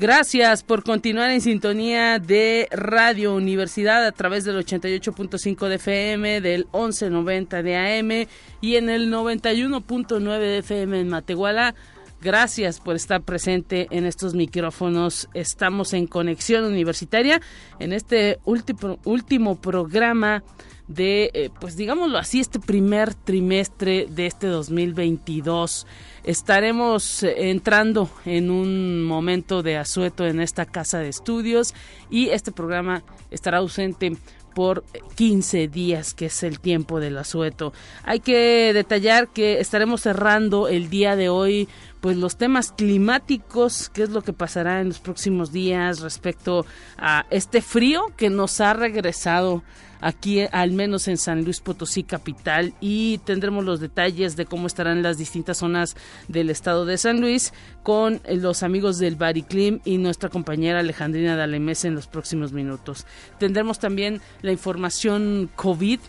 Gracias por continuar en sintonía de Radio Universidad a través del 88.5 de FM, del 1190 de AM y en el 91.9 de FM en Matehuala. Gracias por estar presente en estos micrófonos. Estamos en Conexión Universitaria en este último, programa de, eh, pues digámoslo así, este primer trimestre de este 2022 estaremos eh, entrando en un momento de asueto en esta casa de estudios y este programa estará ausente por 15 días, que es el tiempo del asueto. Hay que detallar que estaremos cerrando el día de hoy pues los temas climáticos, qué es lo que pasará en los próximos días respecto a este frío que nos ha regresado aquí al menos en San Luis Potosí capital y tendremos los detalles de cómo estarán las distintas zonas del estado de San Luis con los amigos del Bariclim y nuestra compañera Alejandrina Dalemés en los próximos minutos. Tendremos también la información COVID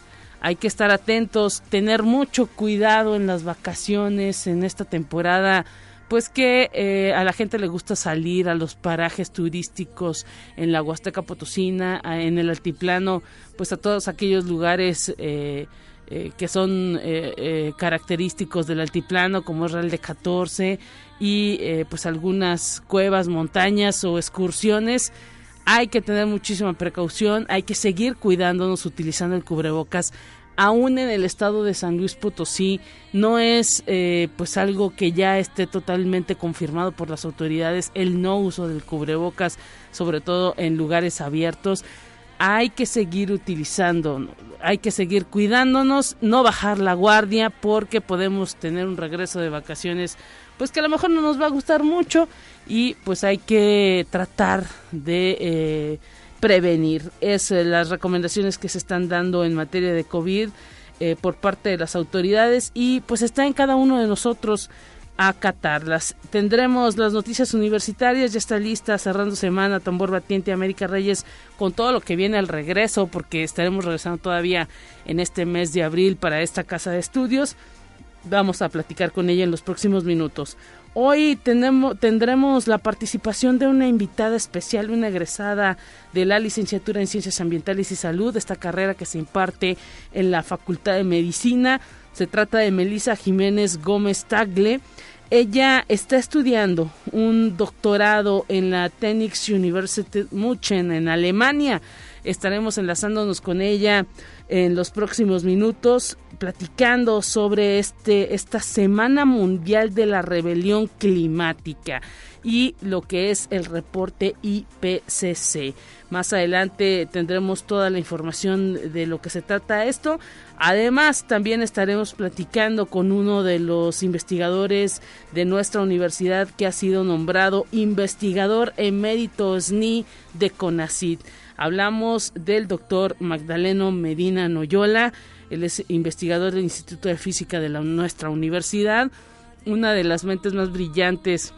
hay que estar atentos, tener mucho cuidado en las vacaciones, en esta temporada pues que eh, a la gente le gusta salir a los parajes turísticos en la Huasteca Potosina, en el altiplano, pues a todos aquellos lugares eh, eh, que son característicos del altiplano, como es Real de 14 y pues algunas cuevas, montañas o excursiones. Hay que tener muchísima precaución, hay que seguir cuidándonos utilizando el cubrebocas aún en el estado de San Luis Potosí no es eh, pues algo que ya esté totalmente confirmado por las autoridades el no uso del cubrebocas sobre todo en lugares abiertos. Hay que seguir utilizando hay que seguir cuidándonos no bajar la guardia porque podemos tener un regreso de vacaciones pues que a lo mejor no nos va a gustar mucho y pues hay que tratar de eh, prevenir. Es eh, las recomendaciones que se están dando en materia de COVID eh, por parte de las autoridades y pues está en cada uno de nosotros acatarlas. Tendremos las noticias universitarias, ya está lista cerrando semana Tambor Batiente América Reyes con todo lo que viene al regreso porque estaremos regresando todavía en este mes de abril para esta casa de estudios. Vamos a platicar con ella en los próximos minutos. Hoy tenemos, tendremos la participación de una invitada especial, una egresada de la licenciatura en Ciencias Ambientales y Salud, esta carrera que se imparte en la Facultad de Medicina. Se trata de Melisa Jiménez Gómez Tagle. Ella está estudiando un doctorado en la Technics University München en Alemania. Estaremos enlazándonos con ella en los próximos minutos platicando sobre este esta Semana Mundial de la Rebelión Climática y lo que es el reporte IPCC. Más adelante tendremos toda la información de lo que se trata esto. Además, también estaremos platicando con uno de los investigadores de nuestra universidad que ha sido nombrado investigador emérito SNI de CONACID. Hablamos del doctor Magdaleno Medina Noyola, él es investigador del Instituto de Física de la, nuestra universidad, una de las mentes más brillantes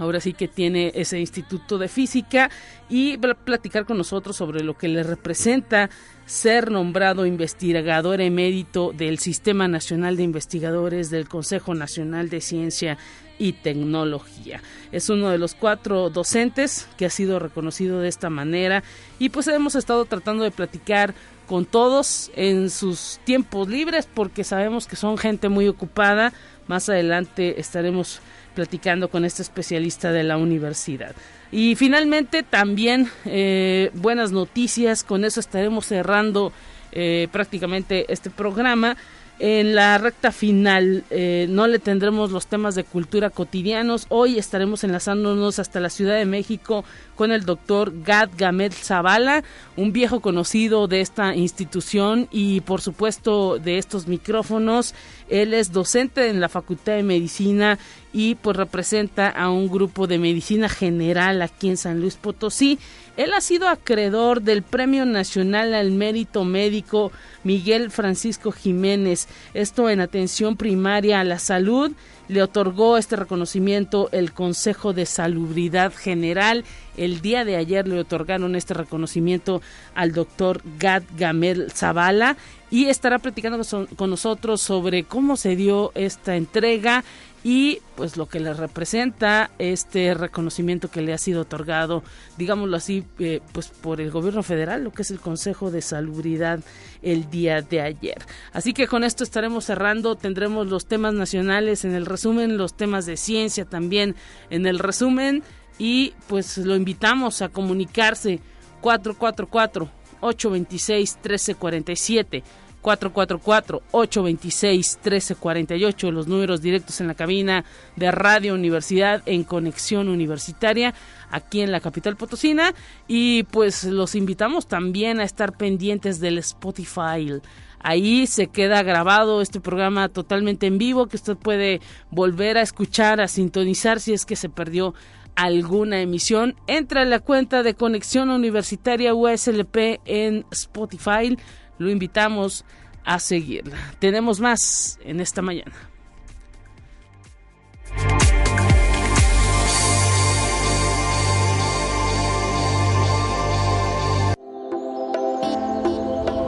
ahora sí que tiene ese instituto de física y va a platicar con nosotros sobre lo que le representa ser nombrado investigador emérito del Sistema Nacional de Investigadores del Consejo Nacional de Ciencia y Tecnología. Es uno de los cuatro docentes que ha sido reconocido de esta manera y pues hemos estado tratando de platicar con todos en sus tiempos libres porque sabemos que son gente muy ocupada. Más adelante estaremos platicando con este especialista de la universidad. Y finalmente también eh, buenas noticias, con eso estaremos cerrando eh, prácticamente este programa en la recta final eh, no le tendremos los temas de cultura cotidianos. Hoy estaremos enlazándonos hasta la Ciudad de México con el doctor Gad Gamet Zavala, un viejo conocido de esta institución y por supuesto de estos micrófonos. Él es docente en la Facultad de Medicina y pues representa a un grupo de medicina general aquí en San Luis Potosí. Él ha sido acreedor del Premio Nacional al Mérito Médico Miguel Francisco Jiménez esto en atención primaria a la salud. Le otorgó este reconocimiento el Consejo de Salubridad General. El día de ayer le otorgaron este reconocimiento al doctor Gad Gamel Zavala y estará platicando con nosotros sobre cómo se dio esta entrega y pues lo que le representa este reconocimiento que le ha sido otorgado, digámoslo así, eh, pues por el gobierno federal, lo que es el Consejo de Salubridad el día de ayer. Así que con esto estaremos cerrando, tendremos los temas nacionales en el resumen, los temas de ciencia también en el resumen y pues lo invitamos a comunicarse. 444 826 1347 444-826-1348, los números directos en la cabina de Radio Universidad en Conexión Universitaria aquí en la capital potosina y pues los invitamos también a estar pendientes del Spotify. Ahí se queda grabado este programa totalmente en vivo que usted puede volver a escuchar, a sintonizar si es que se perdió alguna emisión. Entra en la cuenta de Conexión Universitaria USLP en Spotify lo invitamos a seguirla. Tenemos más en esta mañana.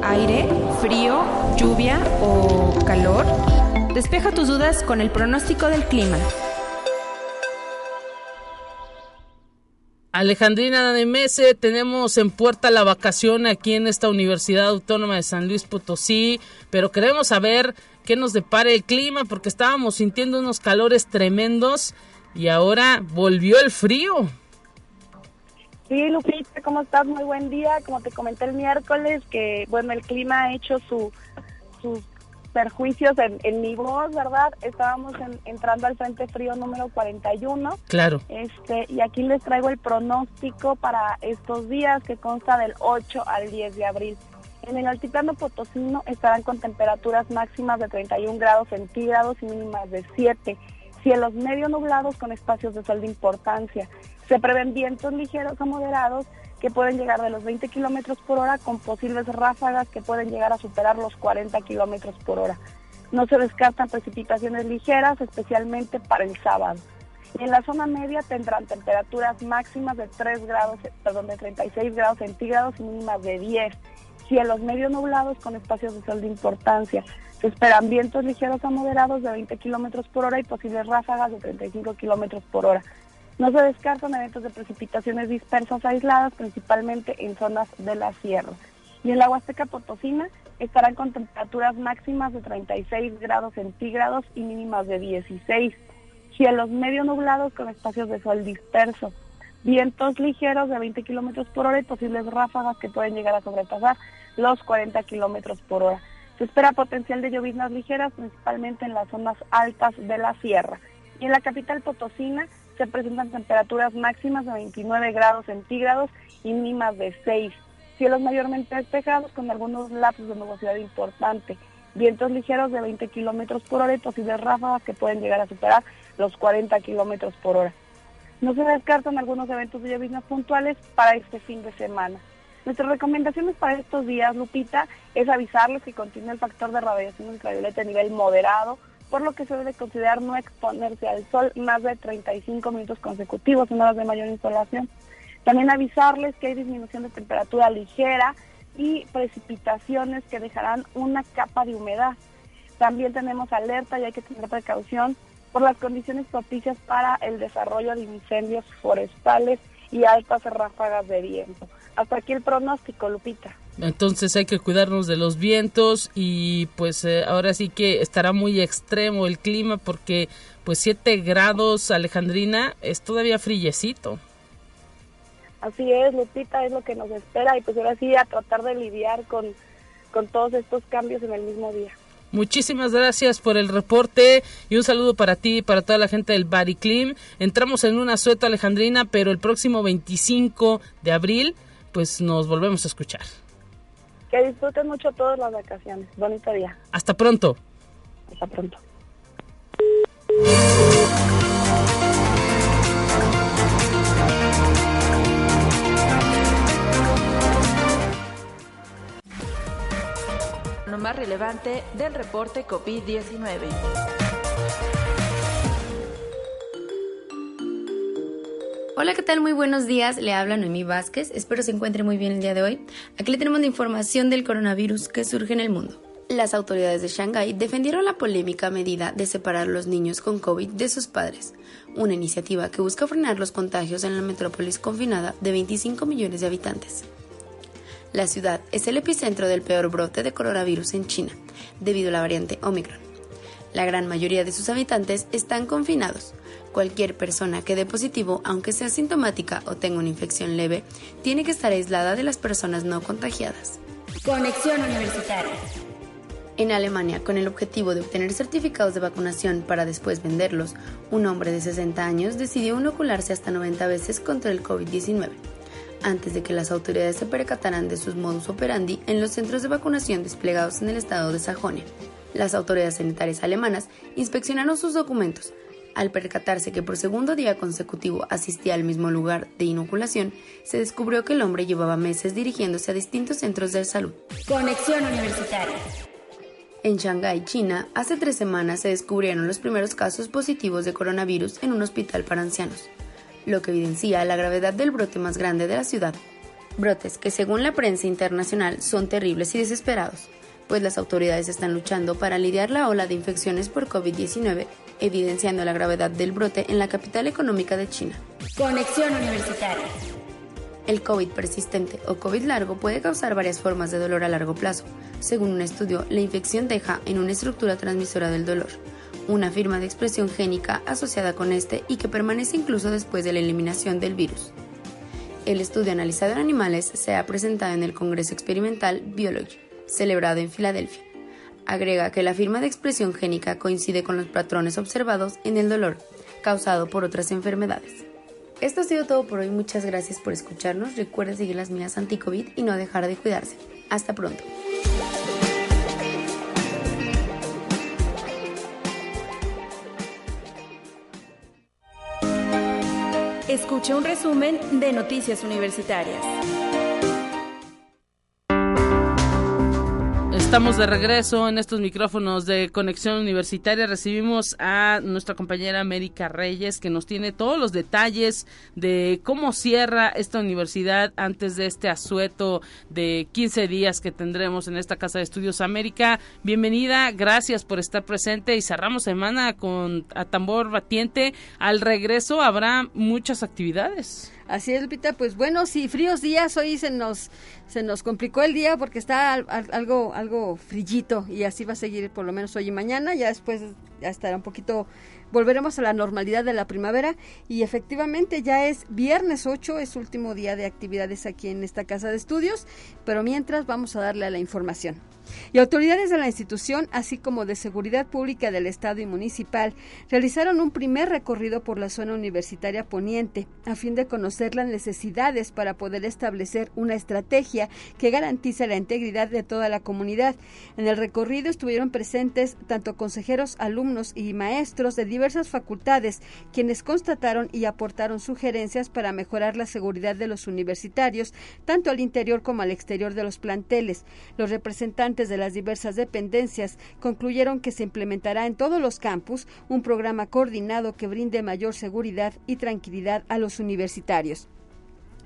Aire, frío, lluvia o calor. Despeja tus dudas con el pronóstico del clima. Alejandrina Mese, tenemos en puerta la vacación aquí en esta Universidad Autónoma de San Luis Potosí, pero queremos saber qué nos depara el clima porque estábamos sintiendo unos calores tremendos y ahora volvió el frío. Sí, Lupita, ¿cómo estás? Muy buen día. Como te comenté el miércoles, que bueno, el clima ha hecho su, sus perjuicios en, mi voz, ¿verdad? Estábamos entrando al Frente Frío número 41. Claro. Este, y aquí les traigo el pronóstico para estos días que consta del 8 al 10 de abril. En el altiplano potosino estarán con temperaturas máximas de 31 grados centígrados y mínimas de 7. Cielos medio nublados con espacios de sol de importancia. Se prevén vientos ligeros a moderados que pueden llegar de los 20 kilómetros por hora con posibles ráfagas que pueden llegar a superar los 40 kilómetros por hora. No se descartan precipitaciones ligeras, especialmente para el sábado. En la zona media tendrán temperaturas máximas de 3 grados, perdón, de 36 grados centígrados y mínimas de 10. Cielos medio nublados con espacios de sol de importancia. Se esperan vientos ligeros a moderados de 20 kilómetros por hora y posibles ráfagas de 35 kilómetros por hora. No se descartan eventos de precipitaciones dispersas aisladas, principalmente en zonas de la sierra. Y en la Huasteca Potosina estarán con temperaturas máximas de 36 grados centígrados y mínimas de 16. Cielos medio nublados con espacios de sol disperso. Vientos ligeros de 20 kilómetros por hora y posibles ráfagas que pueden llegar a sobrepasar los 40 kilómetros por hora. Se espera potencial de lloviznas ligeras, principalmente en las zonas altas de la sierra. Y en la capital potosina se presentan temperaturas máximas de 29 grados centígrados y mínimas de 6. Cielos mayormente despejados con algunos lapsos de nubosidad importante. Vientos ligeros de 20 kilómetros por hora y posibles ráfagas que pueden llegar a superar los 40 kilómetros por hora. No se descartan algunos eventos de lloviznas puntuales para este fin de semana. Nuestras recomendaciones para estos días, Lupita, es avisarles que continúa el factor de radiación ultravioleta a nivel moderado, por lo que se debe considerar no exponerse al sol más de 35 minutos consecutivos en horas de mayor insolación. También avisarles que hay disminución de temperatura ligera y precipitaciones que dejarán una capa de humedad. También tenemos alerta y hay que tener precaución por las condiciones propicias para el desarrollo de incendios forestales y altas ráfagas de viento. Hasta aquí el pronóstico, Lupita. Entonces hay que cuidarnos de los vientos y pues eh, ahora sí que estará muy extremo el clima porque pues 7 grados Alejandrina es todavía frillecito. Así es, Lupita, es lo que nos espera y pues ahora sí a tratar de lidiar con, con todos estos cambios en el mismo día. Muchísimas gracias por el reporte y un saludo para ti y para toda la gente del Clean. Entramos en una sueta alejandrina, pero el próximo 25 de abril pues nos volvemos a escuchar. Que disfruten mucho todas las vacaciones. Bonito día. Hasta pronto. Hasta pronto. más relevante del reporte COVID-19. Hola, ¿qué tal? Muy buenos días. Le habla Noemí Vázquez. Espero se encuentre muy bien el día de hoy. Aquí le tenemos la información del coronavirus que surge en el mundo. Las autoridades de Shanghái defendieron la polémica medida de separar los niños con COVID de sus padres, una iniciativa que busca frenar los contagios en la metrópolis confinada de 25 millones de habitantes. La ciudad es el epicentro del peor brote de coronavirus en China, debido a la variante Omicron. La gran mayoría de sus habitantes están confinados. Cualquier persona que dé positivo, aunque sea sintomática o tenga una infección leve, tiene que estar aislada de las personas no contagiadas. Conexión Universitaria. En Alemania, con el objetivo de obtener certificados de vacunación para después venderlos, un hombre de 60 años decidió inocularse hasta 90 veces contra el COVID-19, antes de que las autoridades se percataran de sus modus operandi en los centros de vacunación desplegados en el estado de Sajonia. Las autoridades sanitarias alemanas inspeccionaron sus documentos. Al percatarse que por segundo día consecutivo asistía al mismo lugar de inoculación, se descubrió que el hombre llevaba meses dirigiéndose a distintos centros de salud. Conexión Universitaria. En Shanghái, China, hace tres semanas se descubrieron los primeros casos positivos de coronavirus en un hospital para ancianos, lo que evidencia la gravedad del brote más grande de la ciudad. Brotes que según la prensa internacional son terribles y desesperados, pues las autoridades están luchando para lidiar la ola de infecciones por COVID-19, evidenciando la gravedad del brote en la capital económica de China. Conexión Universitaria. El COVID persistente o COVID largo puede causar varias formas de dolor a largo plazo. Según un estudio, la infección deja en una estructura transmisora del dolor, una firma de expresión génica asociada con este y que permanece incluso después de la eliminación del virus. El estudio analizado en animales se ha presentado en el Congreso Experimental Biology, celebrado en Filadelfia. Agrega que la firma de expresión génica coincide con los patrones observados en el dolor causado por otras enfermedades. Esto ha sido todo por hoy. Muchas gracias por escucharnos. Recuerden seguir las mías anti-COVID y no dejar de cuidarse. Hasta pronto. Escucha un resumen de Noticias Universitarias. Estamos de regreso en estos micrófonos de Conexión Universitaria. Recibimos a nuestra compañera América Reyes que nos tiene todos los detalles de cómo cierra esta universidad antes de este asueto de 15 días que tendremos en esta Casa de Estudios América. Bienvenida, gracias por estar presente y cerramos semana con a tambor batiente. Al regreso habrá muchas actividades. Así es, Lupita, pues bueno, sí, fríos días, hoy se nos, se nos complicó el día porque está algo, algo frillito y así va a seguir por lo menos hoy y mañana, ya después ya estará un poquito volveremos a la normalidad de la primavera. Y efectivamente ya es viernes 8, es último día de actividades aquí en esta casa de estudios, pero mientras vamos a darle a la información. Y autoridades de la institución, así como de seguridad pública del Estado y municipal, realizaron un primer recorrido por la zona universitaria poniente, a fin de conocer las necesidades para poder establecer una estrategia que garantice la integridad de toda la comunidad. En el recorrido estuvieron presentes tanto consejeros, alumnos y maestros de diversas facultades, quienes constataron y aportaron sugerencias para mejorar la seguridad de los universitarios, tanto al interior como al exterior de los planteles. Los representantes de las diversas dependencias concluyeron que se implementará en todos los campus un programa coordinado que brinde mayor seguridad y tranquilidad a los universitarios.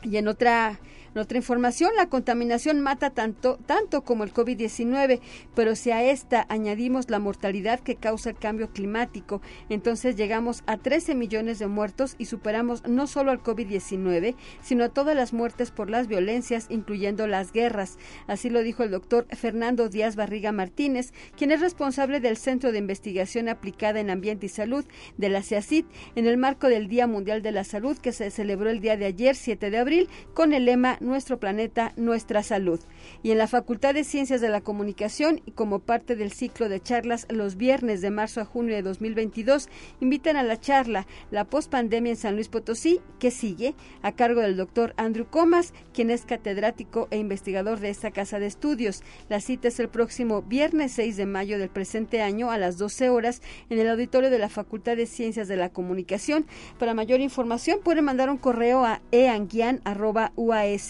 Y en otra en otra información, la contaminación mata tanto, tanto como el COVID-19, pero si a esta añadimos la mortalidad que causa el cambio climático, entonces llegamos a 13 millones de muertos y superamos no solo al COVID-19, sino a todas las muertes por las violencias, incluyendo las guerras. Así lo dijo el doctor Fernando Díaz Barriga Martínez, quien es responsable del Centro de Investigación Aplicada en Ambiente y Salud de la CIACID, en el marco del Día Mundial de la Salud que se celebró el día de ayer, 7 de abril, con el lema nuestro planeta, nuestra salud. Y en la Facultad de Ciencias de la Comunicación y como parte del ciclo de charlas los viernes de marzo a junio de 2022, invitan a la charla La pospandemia en San Luis Potosí, que sigue, a cargo del doctor Andrew Comas, quien es catedrático e investigador de esta casa de estudios. La cita es el próximo viernes 6 de mayo del presente año a las 12 horas en el auditorio de la Facultad de Ciencias de la Comunicación. Para mayor información pueden mandar un correo a eanguian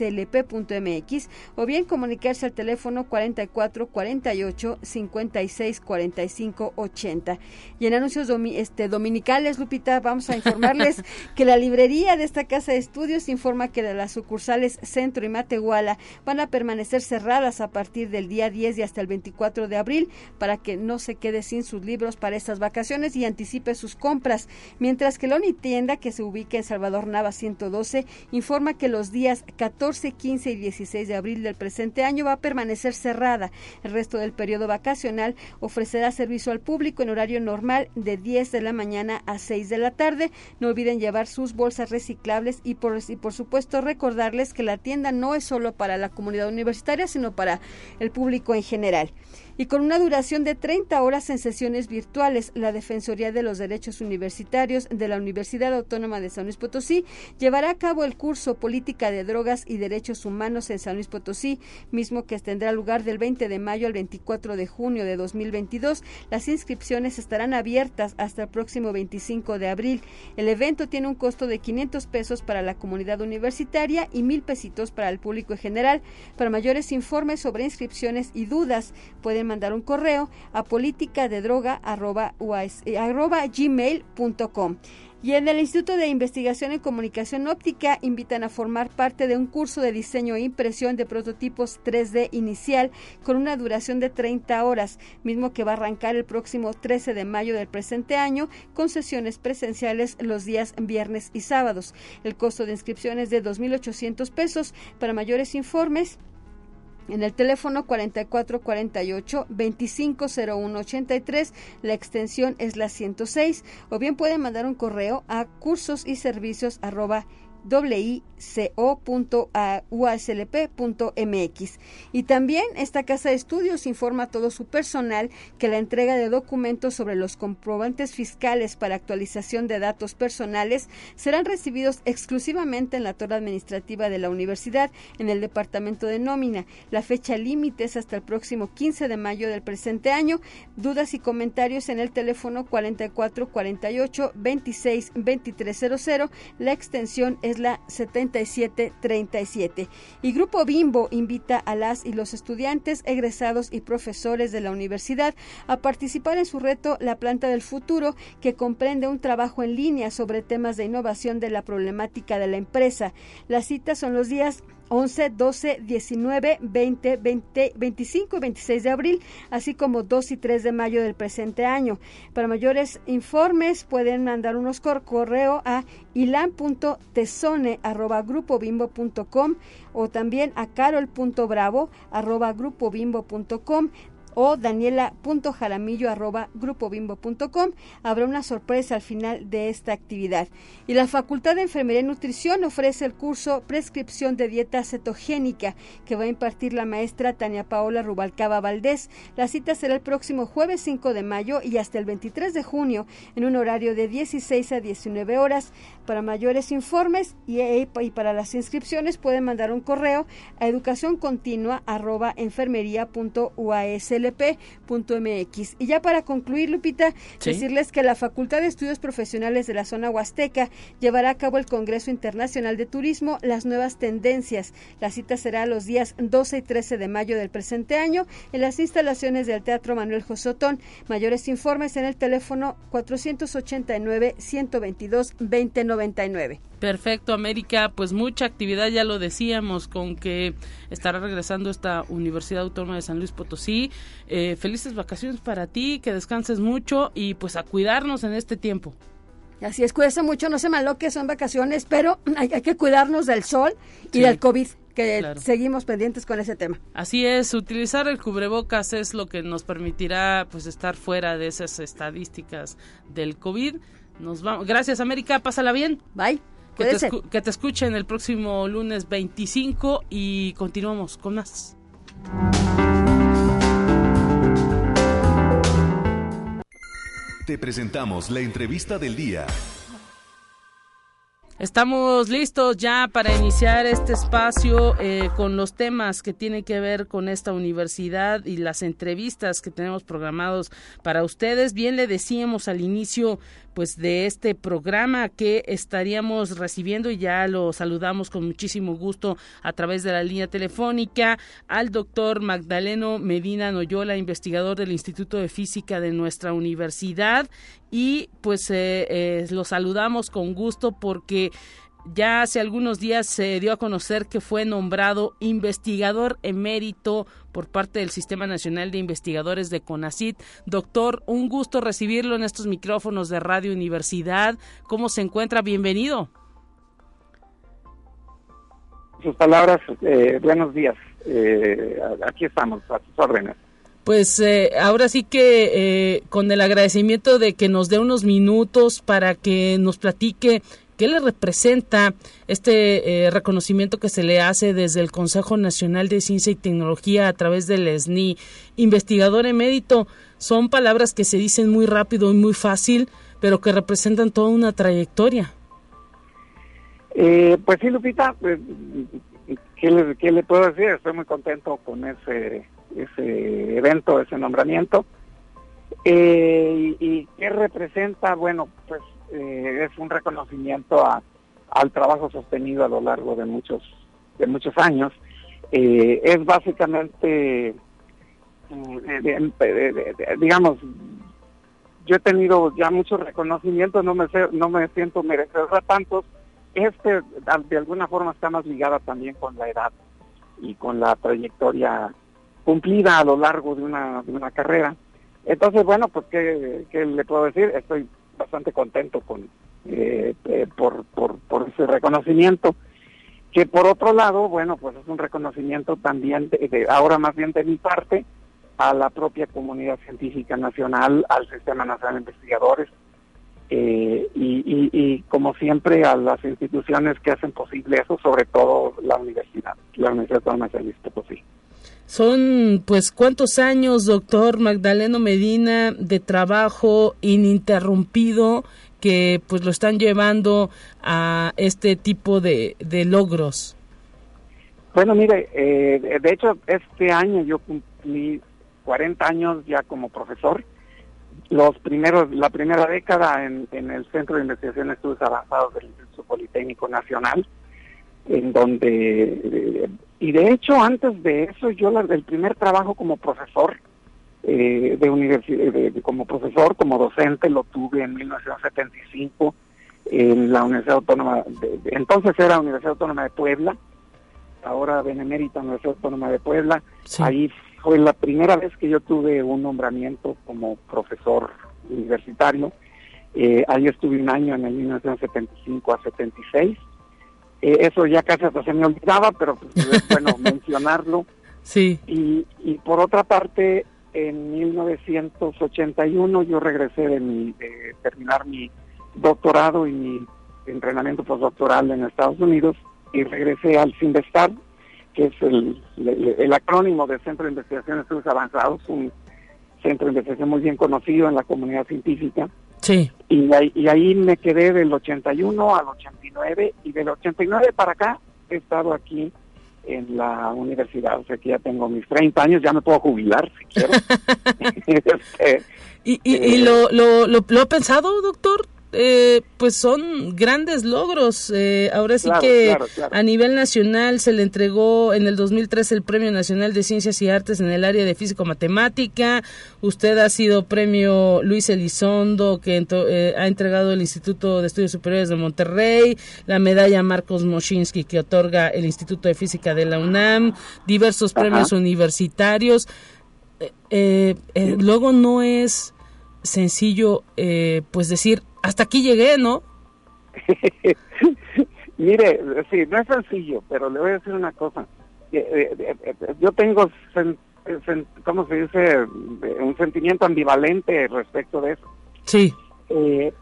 uaslp.mx o bien comunicarse al teléfono 44 48 56 45 80. Y en anuncios este, dominicales, Lupita, vamos a informarles que la librería de esta casa de estudios informa que las sucursales Centro y Matehuala van a permanecer cerradas a partir del día 10 y hasta el 24 de abril para que no se quede sin sus libros para estas vacaciones y anticipe sus compras. Mientras que la Unitienda, que se ubica en Salvador Nava 112, informa que los días 14, 15 y 16 de abril del presente año va a permanecer cerrada. El resto del periodo vacacional ofrecerá servicio al público en horario normal de 10 de la mañana a 6 de la tarde. No olviden llevar sus bolsas reciclables y por, y por supuesto recordarles que la tienda no es solo para la comunidad universitaria, sino para el público en general y con una duración de 30 horas en sesiones virtuales. La Defensoría de los Derechos Universitarios de la Universidad Autónoma de San Luis Potosí llevará a cabo el curso Política de Drogas y Derechos Humanos en San Luis Potosí, mismo que tendrá lugar del 20 de mayo al 24 de junio de 2022. Las inscripciones estarán abiertas hasta el próximo 25 de abril. El evento tiene un costo de 500 pesos para la comunidad universitaria y mil pesitos para el público en general. Para mayores informes sobre inscripciones y dudas, pueden mandar un correo a política de droga eh, gmail.com. Y en el Instituto de Investigación en Comunicación Óptica invitan a formar parte de un curso de diseño e impresión de prototipos 3D inicial con una duración de 30 horas, mismo que va a arrancar el próximo 13 de mayo del presente año con sesiones presenciales los días viernes y sábados. El costo de inscripción es de 2.800 pesos. Para mayores informes, en el teléfono 4448 250183 la extensión es la 106 o bien pueden mandar un correo a cursos y servicios wico.uslp.mx. Y también esta casa de estudios informa a todo su personal que la entrega de documentos sobre los comprobantes fiscales para actualización de datos personales serán recibidos exclusivamente en la torre administrativa de la universidad en el departamento de nómina. La fecha límite es hasta el próximo 15 de mayo del presente año. Dudas y comentarios en el teléfono 4448 26 2300. La extensión es la 7737. Y Grupo Bimbo invita a las y los estudiantes, egresados y profesores de la universidad a participar en su reto La Planta del Futuro, que comprende un trabajo en línea sobre temas de innovación de la problemática de la empresa. Las citas son los días 11, 12, 19, 20, 20, 25 y 26 de abril, así como 2 y 3 de mayo del presente año. Para mayores informes pueden mandar unos correo a ilan.tesone.grupobimbo.com o también a carol.bravo.grupobimbo.com o daniela.jaramillo.grupobimbo.com. Habrá una sorpresa al final de esta actividad. Y la Facultad de Enfermería y Nutrición ofrece el curso Prescripción de Dieta Cetogénica que va a impartir la maestra Tania Paola Rubalcaba Valdés. La cita será el próximo jueves 5 de mayo y hasta el 23 de junio en un horario de 16 a 19 horas. Para mayores informes y, y para las inscripciones pueden mandar un correo a Y ya para concluir, Lupita, decirles que la Facultad de Estudios Profesionales de la Zona Huasteca llevará a cabo el Congreso Internacional de Turismo, las nuevas tendencias. La cita será los días 12 y 13 de mayo del presente año en las instalaciones del Teatro Manuel Josotón. Mayores informes en el teléfono 489 122 2090. Perfecto, América. Pues mucha actividad, ya lo decíamos, con que estará regresando esta Universidad Autónoma de San Luis Potosí. Eh, felices vacaciones para ti, que descanses mucho y pues a cuidarnos en este tiempo. Así es, cuídese mucho, no se que son vacaciones, pero hay, que cuidarnos del sol y del COVID que seguimos pendientes con ese tema. Así es, utilizar el cubrebocas es lo que nos permitirá pues estar fuera de esas estadísticas del COVID. Nos vamos. Gracias, América. Pásala bien. Bye. Que te, que te, escuchen el próximo lunes 25 y continuamos con más. Te presentamos la entrevista del día. Estamos listos ya para iniciar este espacio eh, con los temas que tienen que ver con esta universidad y las entrevistas que tenemos programados para ustedes. Bien le decíamos al inicio pues de este programa que estaríamos recibiendo y ya lo saludamos con muchísimo gusto a través de la línea telefónica al doctor Magdaleno Medina Noyola, investigador del Instituto de Física de nuestra universidad y pues eh, eh, lo saludamos con gusto porque ya hace algunos días se dio a conocer que fue nombrado investigador emérito por parte del Sistema Nacional de Investigadores de CONACIT. Doctor, un gusto recibirlo en estos micrófonos de Radio Universidad. ¿Cómo se encuentra? Bienvenido. Sus palabras, eh, buenos días. aquí estamos, a sus órdenes pues eh, ahora sí que eh, con el agradecimiento de que nos dé unos minutos para que nos platique qué le representa este eh, reconocimiento que se le hace desde el Consejo Nacional de Ciencia y Tecnología a través del SNI. Investigador emérito, son palabras que se dicen muy rápido y muy fácil, pero que representan toda una trayectoria. pues sí, Lupita, pues, ¿qué, le, ¿qué le puedo decir? Estoy muy contento con ese ese evento, ese nombramiento. Eh, y, qué representa? Bueno, pues eh, es un reconocimiento al trabajo sostenido a lo largo de muchos, de muchos años. Eh, es básicamente, digamos, yo he tenido ya muchos reconocimientos, no me, no me siento merecedor de tantos. Este de alguna forma está más ligada también con la edad y con la trayectoria cumplida a lo largo de una, de una carrera. Entonces, bueno, pues, ¿qué, le puedo decir? Estoy bastante contento con eh, eh, por, por, por ese reconocimiento que por otro lado, bueno, pues es un reconocimiento también, de, ahora más bien de mi parte, a la propia comunidad científica nacional, al Sistema Nacional de Investigadores eh, y, como siempre a las instituciones que hacen posible eso, sobre todo la universidad, la Universidad Autónoma de San Potosí. Son, pues, ¿cuántos años, doctor Magdaleno Medina, de trabajo ininterrumpido que, pues, lo están llevando a este tipo de, logros? Bueno, mire, eh, de hecho, este año yo cumplí 40 años ya como profesor. Los primeros, la primera década en, en el Centro de Investigación de Estudios Avanzados del Instituto Politécnico Nacional, en donde, eh, y de hecho antes de eso, yo la, el primer trabajo como profesor eh, de universidad, como profesor, como docente, lo tuve en 1975 en la Universidad Autónoma, de, entonces era Universidad Autónoma de Puebla, ahora Benemérita Universidad Autónoma de Puebla, ahí fue la primera vez que yo tuve un nombramiento como profesor universitario, eh, ahí estuve un año en el 1975 a 76, eh, eso ya casi hasta se me olvidaba, pero pues, es bueno mencionarlo. Sí. Y, y por otra parte, en 1981 yo regresé de, mi, de terminar mi doctorado y mi entrenamiento postdoctoral en Estados Unidos y regresé al CINVESTAR, que es el, el, acrónimo de Centro de Investigación de Estudios Avanzados, un centro de investigación muy bien conocido en la comunidad científica. Sí. Y ahí, y ahí me quedé del 81 al 89 y del 89 para acá he estado aquí en la universidad, o sea que ya tengo mis 30 años, ya me puedo jubilar si quiero. Este, ¿Y, y, y eh, lo, lo, lo, lo, ha pensado, doctor? Eh, pues son grandes logros. Eh, ahora sí que a nivel nacional se le entregó en el 2003 el Premio Nacional de Ciencias y Artes en el área de físico-matemática. Usted ha sido premio Luis Elizondo, que eh, ha entregado el Instituto de Estudios Superiores de Monterrey, la medalla Marcos Moschinsky que otorga el Instituto de Física de la UNAM, diversos premios universitarios. Eh, luego no es sencillo pues decir hasta aquí llegué, ¿no? Mire, sí, no es sencillo, pero le voy a decir una cosa. Eh, eh, eh, yo tengo, ¿cómo se dice? Un sentimiento ambivalente respecto de eso. Sí.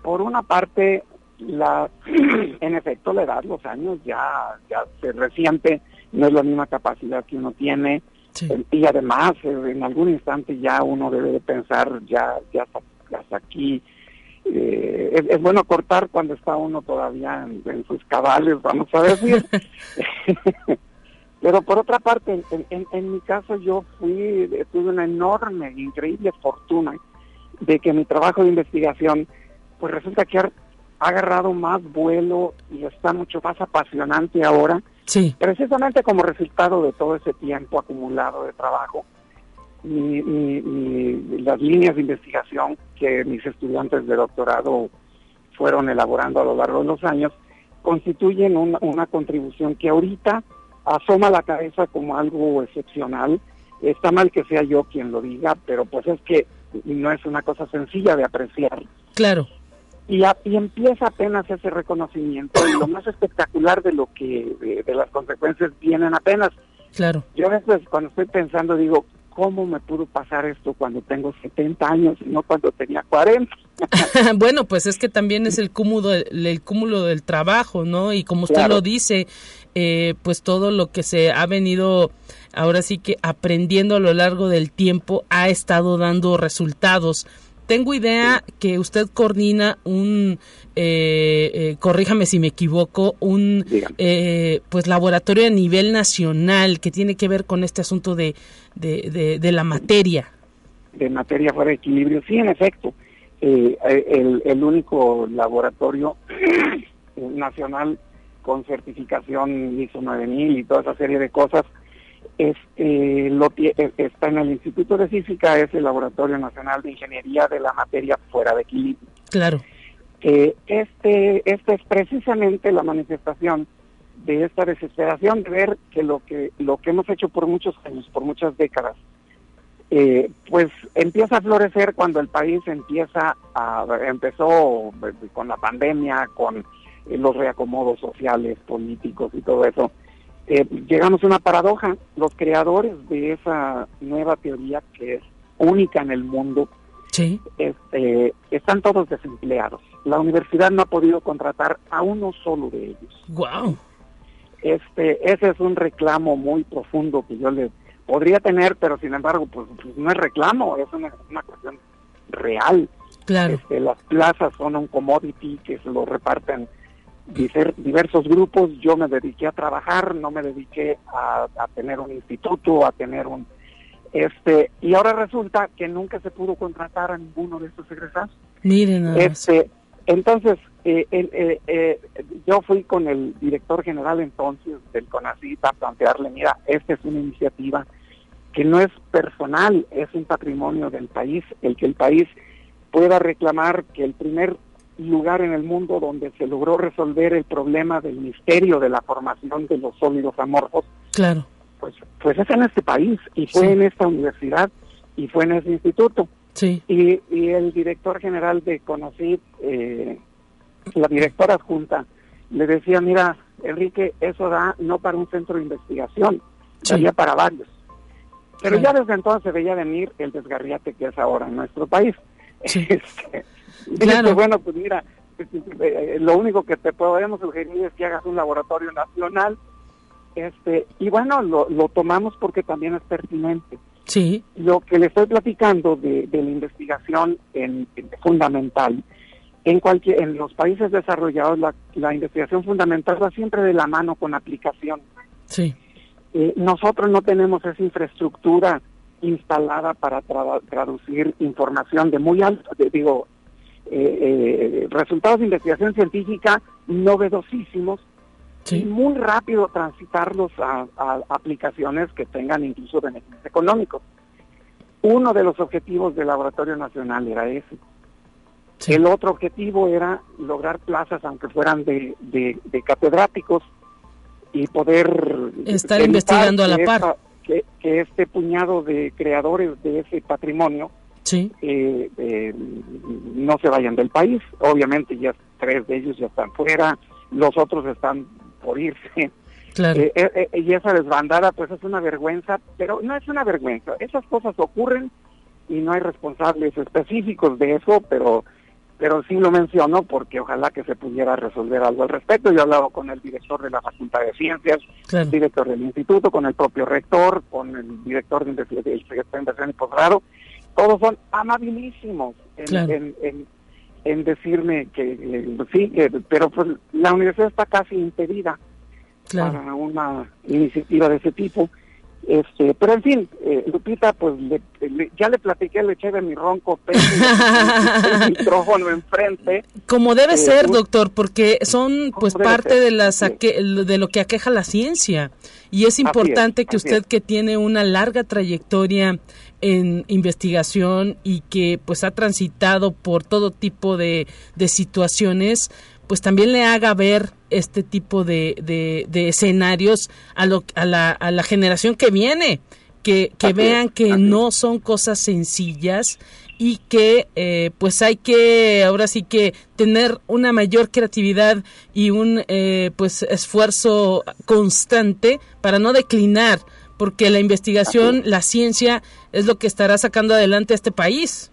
por una parte, la, en efecto, la edad, los años ya, ya se resiente, no es la misma capacidad que uno tiene. Y además, en algún instante ya uno debe de pensar, ya, ya hasta aquí eh, es, bueno cortar cuando está uno todavía en, sus cabales, vamos a decir. Pero por otra parte, en, mi caso yo fui, tuve una enorme, increíble fortuna de que mi trabajo de investigación, pues resulta que ha agarrado más vuelo y está mucho más apasionante ahora. Sí. Precisamente como resultado de todo ese tiempo acumulado de trabajo y las líneas de investigación que mis estudiantes de doctorado fueron elaborando a lo largo de los años constituyen una contribución que ahorita asoma la cabeza como algo excepcional. Está mal que sea yo quien lo diga, pero pues es que no es una cosa sencilla de apreciar. Claro. Y, y empieza apenas ese reconocimiento y lo más espectacular de lo que de, las consecuencias vienen apenas. Claro. Yo a veces cuando estoy pensando digo, ¿cómo me pudo pasar esto cuando tengo 70 años y no cuando tenía 40? bueno, pues es que también es el cúmulo, el, cúmulo del trabajo, ¿no? Y como usted lo dice, eh, pues todo lo que se ha venido ahora sí que aprendiendo a lo largo del tiempo ha estado dando resultados. Tengo idea que usted coordina un, eh, eh, corríjame si me equivoco, un pues laboratorio a nivel nacional que tiene que ver con este asunto de, de, de, la materia. De materia fuera de equilibrio, sí, en efecto. el, el único laboratorio nacional con certificación ISO 9000 y toda esa serie de cosas, este, lo, eh, está en el Instituto de Física, es el Laboratorio Nacional de Ingeniería de la Materia Fuera de Equilibrio. Claro. Eh, este, esta es precisamente la manifestación de esta desesperación de ver que lo que lo que hemos hecho por muchos años, por muchas décadas, eh, pues empieza a florecer cuando el país empieza a empezó con la pandemia, con los reacomodos sociales, políticos y todo eso, eh, llegamos a una paradoja. Los creadores de esa nueva teoría, que es única en el mundo, sí. este, están todos desempleados. La universidad no ha podido contratar a uno solo de ellos. Wow. Este, ese es un reclamo muy profundo que yo le podría tener, pero sin embargo, pues, pues no es reclamo, es una, una cuestión real. Claro. Este, las plazas son un commodity que se lo reparten diversos grupos, yo me dediqué a trabajar, no me dediqué a, tener un instituto, a tener un... este Y ahora resulta que nunca se pudo contratar a ninguno de estos egresados. Miren, este, entonces, eh, eh, eh, yo fui con el director general entonces del CONACYT a plantearle, mira, esta es una iniciativa que no es personal, es un patrimonio del país, el que el país pueda reclamar que el primer lugar en el mundo donde se logró resolver el problema del misterio de la formación de los sólidos amorfos. Claro. Pues, pues es en este país y fue en esta universidad y fue en ese instituto. Sí. Y, y el director general de CONACYT, eh, la directora adjunta, le decía, mira, Enrique, eso da no para un centro de investigación, sería para varios. Pero ya desde entonces veía venir el desgarriate que es ahora en nuestro país. Sí. Este, Claro. bueno, pues mira, eh, lo único que te podemos sugerir es que hagas un laboratorio nacional. Este, y bueno, lo, tomamos porque también es pertinente. Sí. Lo que le estoy platicando de, la investigación en, fundamental, en cualquier, en los países desarrollados la, investigación fundamental va siempre de la mano con aplicación. Sí. Eh, nosotros no tenemos esa infraestructura instalada para traducir información de muy alto, digo, eh, eh, resultados de investigación científica novedosísimos y muy rápido transitarlos a, aplicaciones que tengan incluso beneficios económicos. Uno de los objetivos del Laboratorio Nacional era ese. El otro objetivo era lograr plazas, aunque fueran de, catedráticos, y poder estar investigando a la par. Que, este puñado de creadores de ese patrimonio sí. Eh, eh, no se vayan del país. Obviamente ya tres de ellos ya están fuera, los otros están por irse. Claro. Eh, y esa desbandada pues es una vergüenza, pero no es una vergüenza. Esas cosas ocurren y no hay responsables específicos de eso, pero pero sí lo menciono porque ojalá que se pudiera resolver algo al respecto. Yo he hablado con el director de la Facultad de Ciencias, el director del instituto, con el propio rector, con el director de investigación, y posgrado, todos son amabilísimos en, en decirme que eh, sí, que, pero pues la universidad está casi impedida para una iniciativa de ese tipo. Este, pero en fin, eh, Lupita, pues ya le platiqué, le eché de mi ronco el micrófono enfrente. Como debe eh, ser, doctor, porque son pues parte de las de lo que aqueja la ciencia. Y es importante que usted que tiene una larga trayectoria en investigación y que pues ha transitado por todo tipo de, de situaciones, pues también le haga ver este tipo de, de, escenarios a, lo, a, la, a la generación que viene, que, que vean que no son cosas sencillas y que eh, pues hay que ahora sí que tener una mayor creatividad y un eh, pues esfuerzo constante para no declinar porque la investigación, la ciencia es lo que estará sacando adelante a este país.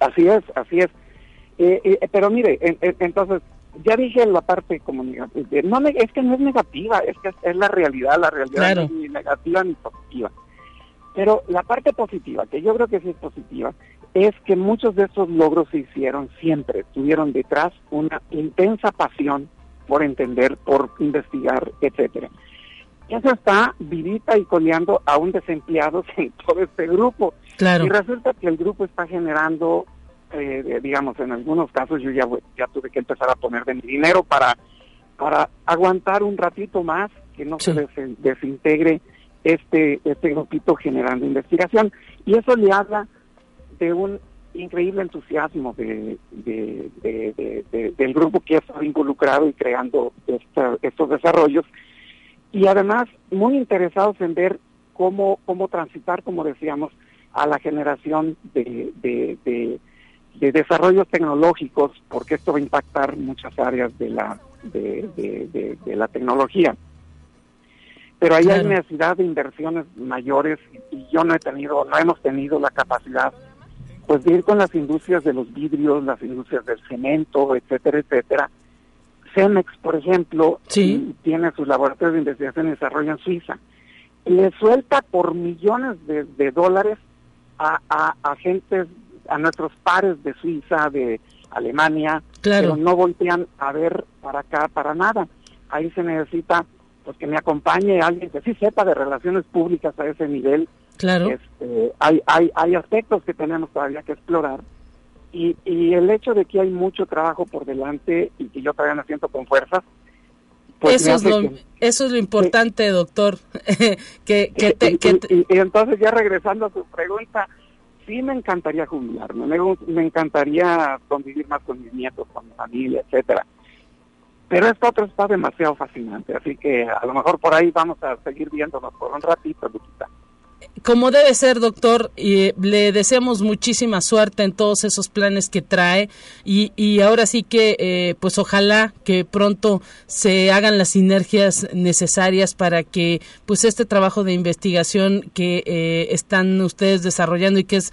Así es, así es. Eh, eh, pero mire, entonces, ya dije la parte como negativa. No, es que no es negativa, es que es, la realidad, la realidad no es ni negativa ni positiva. Pero la parte positiva, que yo creo que sí es positiva, es que muchos de esos logros se hicieron siempre, tuvieron detrás una intensa pasión por entender, por investigar, etcétera eso está vivita y coleando un desempleados en todo este grupo. Claro. Y resulta que el grupo está generando, eh, digamos, en algunos casos yo ya, ya tuve que empezar a poner de mi dinero para, para aguantar un ratito más, que no se desintegre este, este grupito generando investigación. Y eso le habla de un increíble entusiasmo de, del grupo que ha estado involucrado y creando estos desarrollos y además muy interesados en ver cómo, cómo transitar, como decíamos, a la generación de, de, desarrollos tecnológicos, porque esto va a impactar muchas áreas de la, de, la tecnología. Pero ahí hay necesidad de inversiones mayores y yo no he tenido, no hemos tenido la capacidad pues de ir con las industrias de los vidrios, las industrias del cemento, etcétera, etcétera, Cemex, por ejemplo, tiene sus laboratorios de investigación y desarrollo en Suiza. Le suelta por millones de, dólares a, a, agentes, a nuestros pares de Suiza, de Alemania, pero no voltean a ver para acá para nada. Ahí se necesita pues que me acompañe alguien que sí sepa de relaciones públicas a ese nivel. Claro. Este, hay, hay, hay aspectos que tenemos todavía que explorar y, y el hecho de que hay mucho trabajo por delante y que yo todavía me siento con fuerzas, pues eso, es lo, eso es lo importante, doctor. que, y, entonces ya regresando a su pregunta, sí me encantaría jubilarme, me, me encantaría convivir más con mis nietos, con mi familia, etcétera. Pero esto otro está demasiado fascinante, así que a lo mejor por ahí vamos a seguir viéndonos por un ratito, Lupita como debe ser, doctor, y le deseamos muchísima suerte en todos esos planes que trae y, y ahora sí que, eh, pues ojalá que pronto se hagan las sinergias necesarias para que, pues este trabajo de investigación que eh, están ustedes desarrollando y que es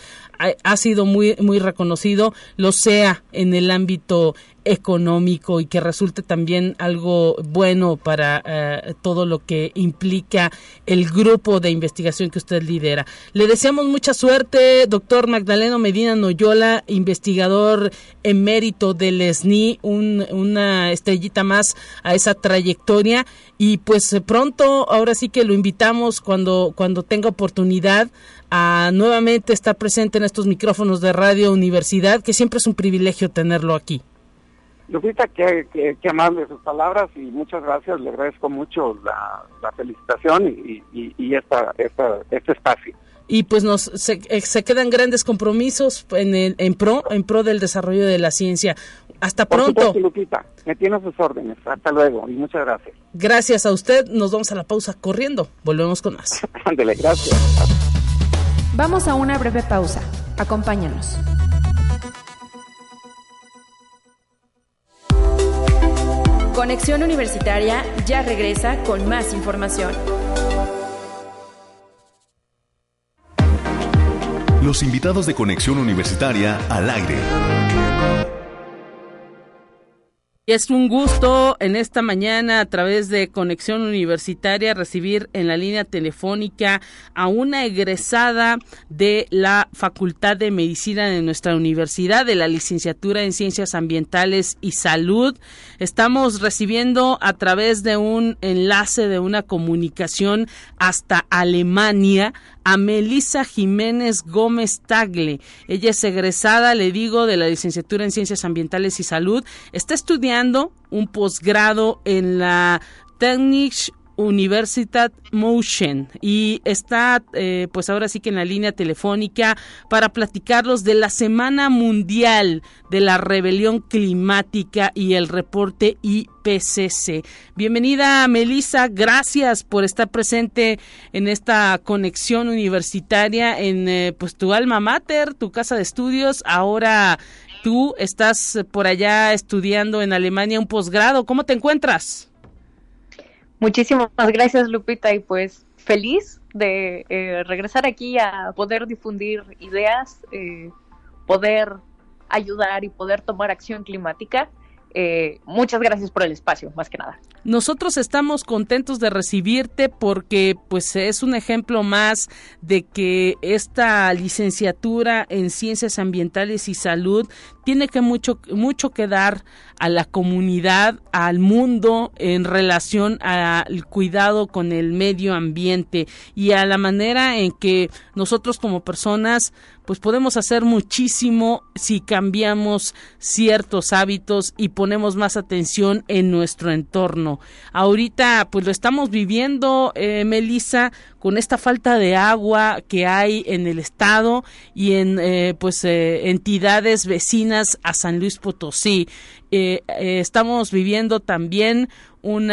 ha, sido muy muy reconocido lo sea en el ámbito económico y que resulte también algo bueno para eh, todo lo que implica el grupo de investigación que usted lidera. Le deseamos mucha suerte, doctor Magdaleno Medina Noyola, investigador emérito del SNI, una estrellita más a esa trayectoria y pues pronto, ahora sí que lo invitamos cuando, cuando tenga oportunidad a nuevamente estar presente en estos micrófonos de Radio Universidad, que siempre es un privilegio tenerlo aquí. Lupita, qué, qué, amable sus palabras y muchas gracias. Le agradezco mucho la, felicitación y, y, esta, esta, este espacio. Y pues nos se, eh, se quedan grandes compromisos en, el, en pro en pro del desarrollo de la ciencia. Hasta pronto. Lupita, me tiene sus órdenes. Hasta luego y muchas gracias. Gracias a usted. Nos vamos a la pausa corriendo. Volvemos con más. Ándele, gracias. Vamos a una breve pausa. Acompáñanos. Conexión Universitaria ya regresa con más información. Los invitados de Conexión Universitaria al aire. Es un gusto en esta mañana a través de Conexión Universitaria recibir en la línea telefónica a una egresada de la Facultad de Medicina de nuestra universidad, de la licenciatura en Ciencias Ambientales y Salud. Estamos recibiendo a través de un enlace de una comunicación hasta Alemania a Melisa Jiménez Gómez Tagle. Ella es egresada, le digo, de la licenciatura en Ciencias Ambientales y Salud. Está estudiando un posgrado en la Technische Universitat Motion y está eh, pues ahora sí que en la línea telefónica para platicarlos de la Semana Mundial de la Rebelión Climática y el reporte IPCC. Bienvenida Melissa, gracias por estar presente en esta conexión universitaria en eh, pues tu alma mater, tu casa de estudios, ahora tú estás por allá estudiando en Alemania un posgrado, ¿cómo te encuentras? Muchísimas gracias, Lupita, y pues feliz de eh, regresar aquí a poder difundir ideas, eh, poder ayudar y poder tomar acción climática. Eh, muchas gracias por el espacio, más que nada. Nosotros estamos contentos de recibirte porque pues es un ejemplo más de que esta licenciatura en ciencias ambientales y salud tiene que mucho mucho que dar a la comunidad, al mundo en relación al cuidado con el medio ambiente y a la manera en que nosotros como personas pues podemos hacer muchísimo si cambiamos ciertos hábitos y ponemos más atención en nuestro entorno. Ahorita pues lo estamos viviendo, eh, Melissa, con esta falta de agua que hay en el estado y en eh, pues eh, entidades vecinas a San Luis Potosí. Eh, estamos viviendo también un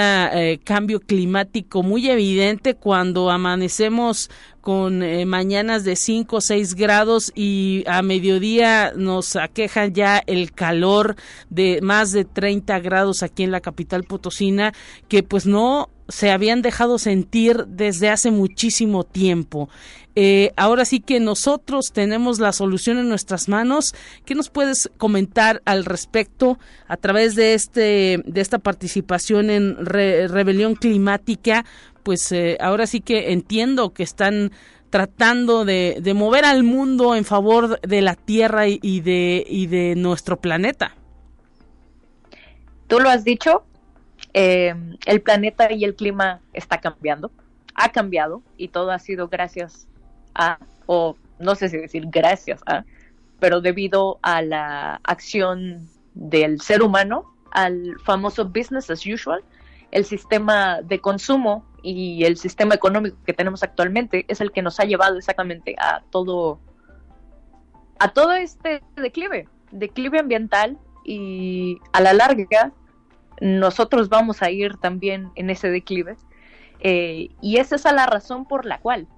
cambio climático muy evidente cuando amanecemos con mañanas de 5 o 6 grados y a mediodía nos aquejan ya el calor de más de 30 grados aquí en la capital potosina que pues no se habían dejado sentir desde hace muchísimo tiempo. Eh, ahora sí que nosotros tenemos la solución en nuestras manos. ¿Qué nos puedes comentar al respecto a través de este de esta participación en rebelión climática? Pues eh, ahora sí que entiendo que están tratando de, de, mover al mundo en favor de la Tierra y de, y de nuestro planeta. Tú lo has dicho, eh, el planeta y el clima está cambiando, ha cambiado y todo ha sido gracias a, o no sé si decir gracias a, pero debido a la acción del ser humano, al famoso business as usual, el sistema de consumo y el sistema económico que tenemos actualmente es el que nos ha llevado exactamente a todo a todo este declive, declive ambiental y a la larga nosotros vamos a ir también en ese declive. Eh, y esa es la razón por la cual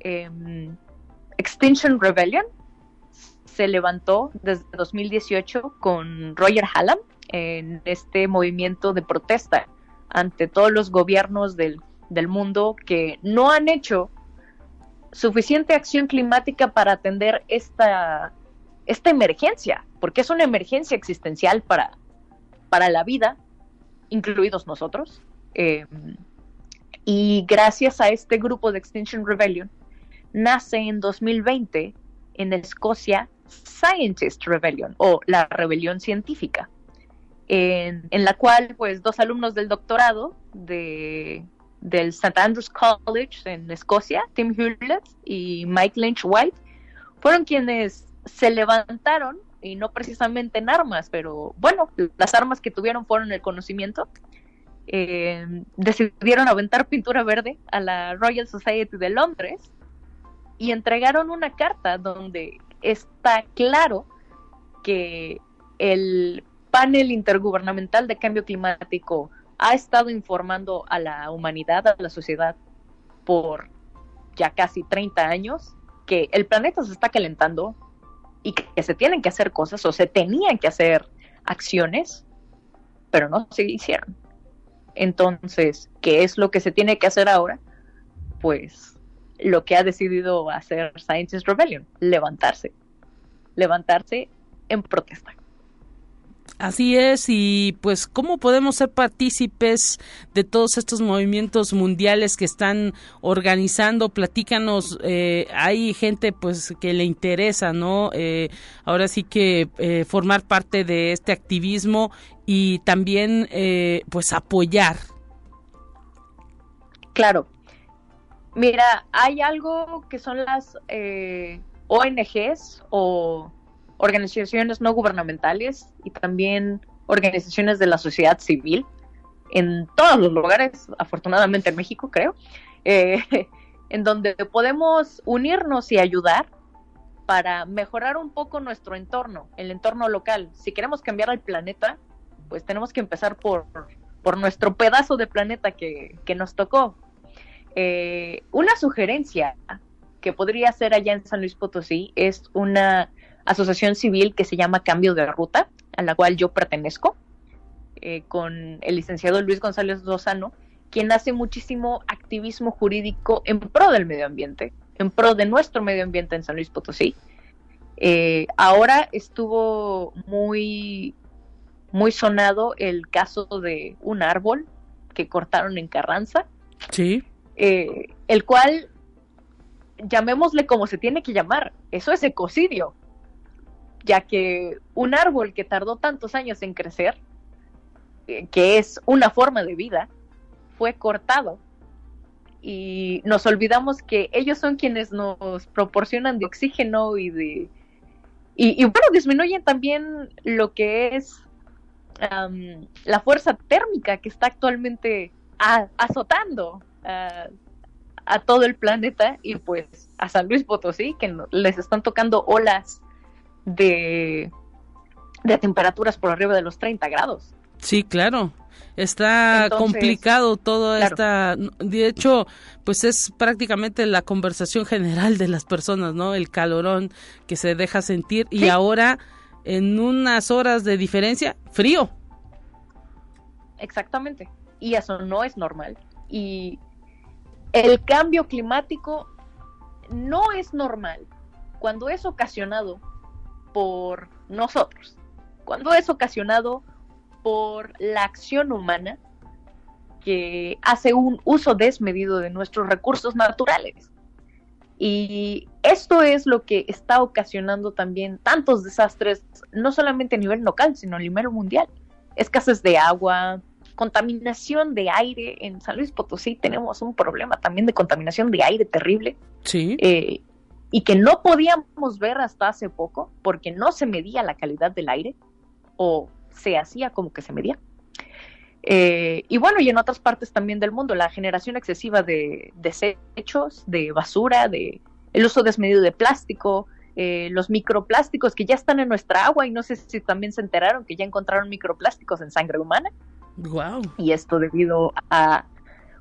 em, Extinction Rebellion se levantó desde 2018 con Roger Hallam en este movimiento de protesta ante todos los gobiernos del, del mundo que no han hecho suficiente acción climática para atender esta, esta emergencia, porque es una emergencia existencial para, para la vida incluidos nosotros. Eh, y gracias a este grupo de Extinction Rebellion, nace en 2020 en Escocia Scientist Rebellion o la rebelión científica, en, la cual pues dos alumnos del doctorado de, del St. Andrews College en Escocia, Tim Hewlett y Mike Lynch White, fueron quienes se levantaron y no precisamente en armas, pero bueno, las armas que tuvieron fueron el conocimiento. Eh, decidieron aventar pintura verde a la Royal Society de Londres y entregaron una carta donde está claro que el panel intergubernamental de cambio climático ha estado informando a la humanidad, a la sociedad, por ya casi 30 años, que el planeta se está calentando, y que se tienen que hacer cosas o se tenían que hacer acciones, pero no se hicieron. Entonces, ¿qué es lo que se tiene que hacer ahora? Pues lo que ha decidido hacer Scientist Rebellion, levantarse, levantarse en protesta. Así es, y pues cómo podemos ser partícipes de todos estos movimientos mundiales que están organizando, platícanos, eh, hay gente pues que le interesa, ¿no? Eh, ahora sí que eh, formar parte de este activismo y también pues apoyar. Claro, mira, hay algo que son las ONGs o organizaciones no gubernamentales y también organizaciones de la sociedad civil en todos los lugares, afortunadamente en México creo, eh, en donde podemos unirnos y ayudar para mejorar un poco nuestro entorno, el entorno local. Si queremos cambiar al planeta, pues tenemos que empezar por, por nuestro pedazo de planeta que, que nos tocó. Eh, una sugerencia que podría ser allá en San Luis Potosí es una asociación civil que se llama Cambio de Ruta, a la cual yo pertenezco, eh, con el licenciado Luis González Lozano, quien hace muchísimo activismo jurídico en pro del medio ambiente, en pro de nuestro medio ambiente en San Luis Potosí. Eh, ahora estuvo muy, muy sonado el caso de un árbol que cortaron en Carranza. Sí. Eh, el cual, llamémosle como se tiene que llamar, eso es ecocidio ya que un árbol que tardó tantos años en crecer, eh, que es una forma de vida, fue cortado. Y nos olvidamos que ellos son quienes nos proporcionan de oxígeno y de y, bueno disminuyen también lo que es la fuerza térmica que está actualmente azotando a todo el planeta y pues a San Luis Potosí que les están tocando olas de, de temperaturas por arriba de los 30 grados. Sí, claro. Está complicado todo esta, de hecho, pues es prácticamente la conversación general de las personas, ¿no? El calorón que se deja sentir y ahora en unas horas de diferencia, frío. Exactamente. Y eso no es normal. Y el cambio climático no es normal cuando es ocasionado por nosotros, cuando es ocasionado por la acción humana que hace un uso desmedido de nuestros recursos naturales. Y esto es lo que está ocasionando también tantos desastres, no solamente a nivel local, sino a nivel mundial. Escasez de agua, contaminación de aire. En San Luis Potosí tenemos un problema también de contaminación de aire terrible. Sí. Eh, y que no podíamos ver hasta hace poco porque no se medía la calidad del aire o se hacía como que se medía. Eh, y bueno, y en otras partes también del mundo, la generación excesiva de desechos, de basura, de el uso desmedido de plástico, eh, los microplásticos que ya están en nuestra agua y no sé si también se enteraron que ya encontraron microplásticos en sangre humana. Wow. Y esto debido a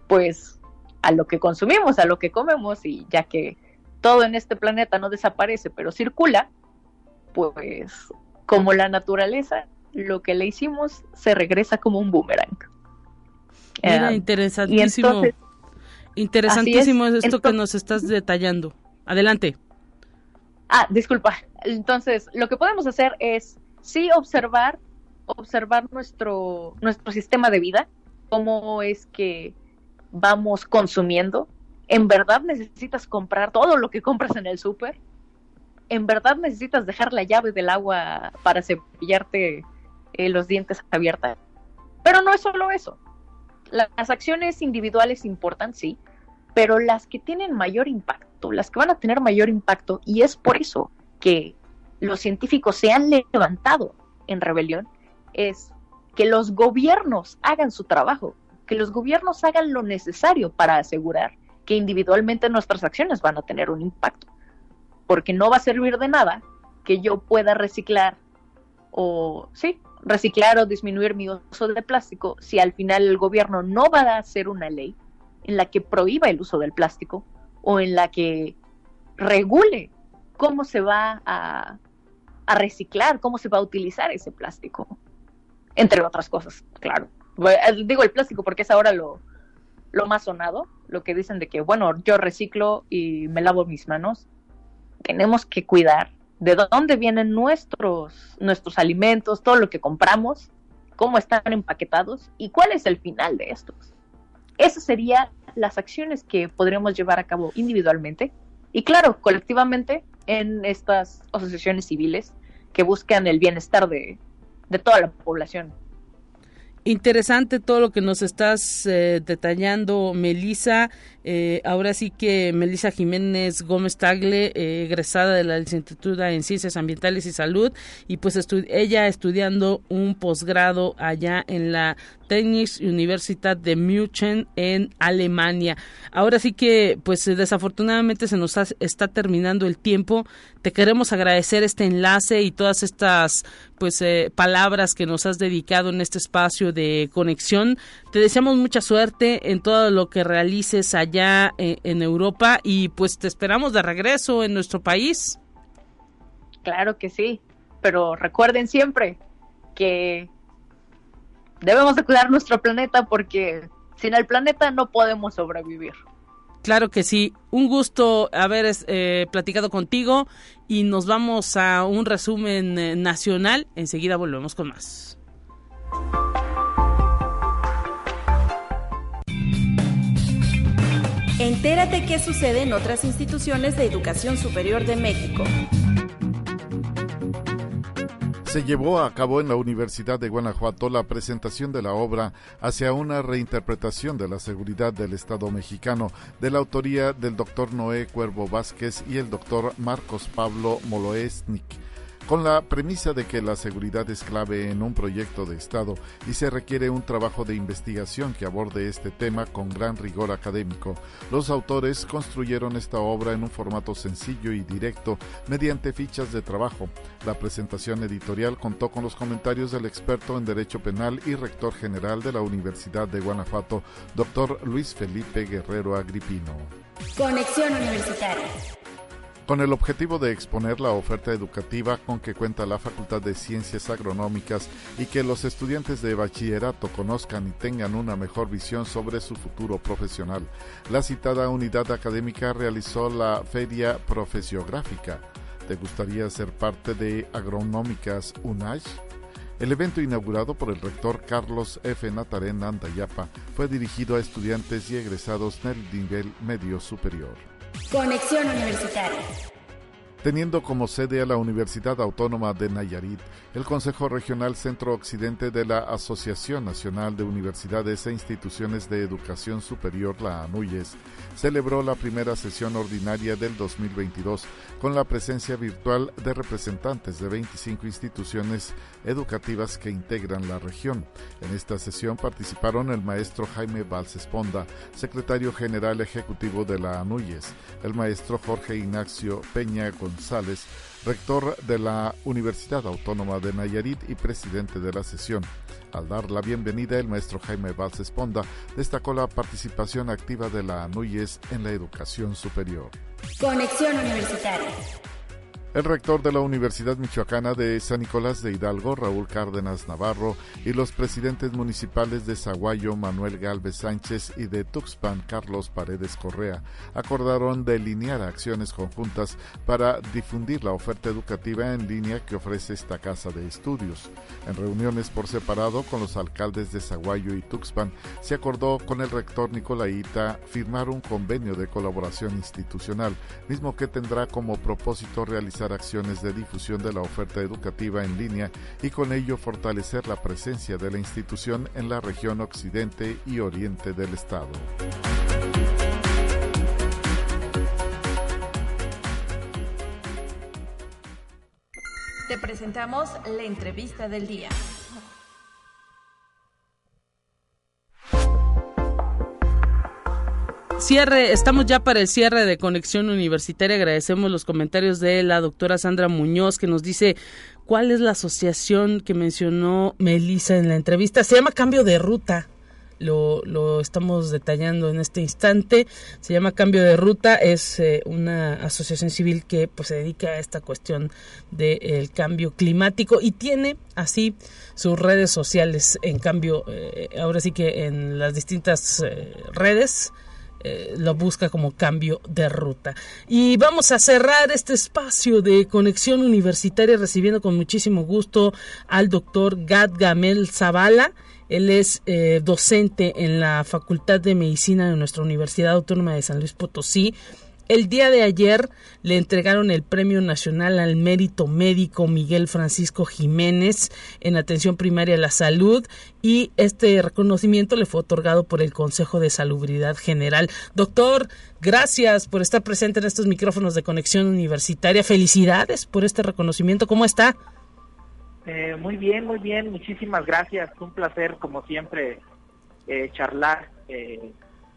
pues a lo que consumimos, a lo que comemos y ya que todo en este planeta no desaparece, pero circula, pues como la naturaleza, lo que le hicimos se regresa como un boomerang. Mira, eh, interesantísimo. interesantísimo es, esto que nos estás detallando. Adelante. Ah, disculpa. Entonces, lo que podemos hacer es sí observar, observar nuestro, nuestro sistema de vida, cómo es que vamos consumiendo, ¿En verdad necesitas comprar todo lo que compras en el súper? ¿En verdad necesitas dejar la llave del agua para cepillarte eh, los dientes abierta? Pero no es solo eso. Las acciones individuales importan, sí, pero las que tienen mayor impacto, las que van a tener mayor impacto, y es por eso que los científicos se han levantado en rebelión, es que los gobiernos hagan su trabajo, que los gobiernos hagan lo necesario para asegurar que individualmente nuestras acciones van a tener un impacto. Porque no va a servir de nada que yo pueda reciclar o, sí, reciclar o disminuir mi uso de plástico si al final el gobierno no va a hacer una ley en la que prohíba el uso del plástico o en la que regule cómo se va a, a reciclar, cómo se va a utilizar ese plástico, entre otras cosas, claro. Digo el plástico porque es ahora lo, lo más sonado, lo que dicen de que, bueno, yo reciclo y me lavo mis manos. Tenemos que cuidar de dónde vienen nuestros, nuestros alimentos, todo lo que compramos, cómo están empaquetados y cuál es el final de estos. Esas serían las acciones que podríamos llevar a cabo individualmente y claro, colectivamente en estas asociaciones civiles que buscan el bienestar de, de toda la población. Interesante todo lo que nos estás eh, detallando, Melisa. Eh, ahora sí que Melisa Jiménez Gómez Tagle, eh, egresada de la licenciatura en Ciencias Ambientales y Salud, y pues ella estudiando un posgrado allá en la Technische Universität de München en Alemania. Ahora sí que, pues desafortunadamente se nos está terminando el tiempo. Te queremos agradecer este enlace y todas estas pues eh, palabras que nos has dedicado en este espacio de conexión. Te deseamos mucha suerte en todo lo que realices allá eh, en Europa y pues te esperamos de regreso en nuestro país. Claro que sí, pero recuerden siempre que debemos de cuidar nuestro planeta porque sin el planeta no podemos sobrevivir. Claro que sí, un gusto haber eh, platicado contigo y nos vamos a un resumen eh, nacional. Enseguida volvemos con más. Entérate qué sucede en otras instituciones de educación superior de México se llevó a cabo en la Universidad de Guanajuato la presentación de la obra hacia una reinterpretación de la seguridad del Estado mexicano de la autoría del doctor Noé Cuervo Vázquez y el doctor Marcos Pablo Moloesnik con la premisa de que la seguridad es clave en un proyecto de Estado y se requiere un trabajo de investigación que aborde este tema con gran rigor académico. Los autores construyeron esta obra en un formato sencillo y directo mediante fichas de trabajo. La presentación editorial contó con los comentarios del experto en Derecho Penal y rector general de la Universidad de Guanajuato, doctor Luis Felipe Guerrero Agripino. Conexión Universitaria con el objetivo de exponer la oferta educativa con que cuenta la Facultad de Ciencias Agronómicas y que los estudiantes de bachillerato conozcan y tengan una mejor visión sobre su futuro profesional. La citada unidad académica realizó la Feria Profesiográfica. ¿Te gustaría ser parte de Agronómicas UNASH? El evento inaugurado por el rector Carlos F. Natarén Andayapa fue dirigido a estudiantes y egresados del nivel medio superior. Conexión Universitaria. Teniendo como sede a la Universidad Autónoma de Nayarit, el Consejo Regional Centro Occidente de la Asociación Nacional de Universidades e Instituciones de Educación Superior, la ANUYES, celebró la primera sesión ordinaria del 2022 con la presencia virtual de representantes de 25 instituciones educativas que integran la región. En esta sesión participaron el maestro Jaime Valls Esponda, secretario general ejecutivo de la ANUYES, el maestro Jorge Ignacio Peña González, rector de la Universidad Autónoma de Nayarit y presidente de la sesión. Al dar la bienvenida, el maestro Jaime Valls Esponda destacó la participación activa de la ANUYES en la educación superior. Conexión Universitaria. El rector de la Universidad Michoacana de San Nicolás de Hidalgo, Raúl Cárdenas Navarro, y los presidentes municipales de Zaguayo, Manuel Galvez Sánchez, y de Tuxpan, Carlos Paredes Correa, acordaron delinear acciones conjuntas para difundir la oferta educativa en línea que ofrece esta casa de estudios. En reuniones por separado con los alcaldes de Zaguayo y Tuxpan, se acordó con el rector Nicolaita firmar un convenio de colaboración institucional, mismo que tendrá como propósito realizar acciones de difusión de la oferta educativa en línea y con ello fortalecer la presencia de la institución en la región occidente y oriente del estado. Te presentamos la entrevista del día. Cierre, estamos ya para el cierre de Conexión Universitaria. Agradecemos los comentarios de la doctora Sandra Muñoz que nos dice cuál es la asociación que mencionó Melissa en la entrevista. Se llama Cambio de Ruta. Lo, estamos detallando en este instante. Se llama Cambio de Ruta, es eh, una asociación civil que pues, se dedica a esta cuestión del cambio climático y tiene así sus redes sociales. En cambio, eh, ahora sí que en las distintas eh, redes eh, lo busca como cambio de ruta. Y vamos a cerrar este espacio de conexión universitaria recibiendo con muchísimo gusto al doctor Gad Gamel Zavala. Él es eh, docente en la Facultad de Medicina de nuestra Universidad Autónoma de San Luis Potosí. El día de ayer le entregaron el Premio Nacional al Mérito Médico Miguel Francisco Jiménez en atención primaria a la salud y este reconocimiento le fue otorgado por el Consejo de Salubridad General. Doctor, gracias por estar presente en estos micrófonos de conexión universitaria. Felicidades por este reconocimiento. ¿Cómo está? Eh, muy bien, muy bien. Muchísimas gracias. Un placer, como siempre, eh, charlar. Eh,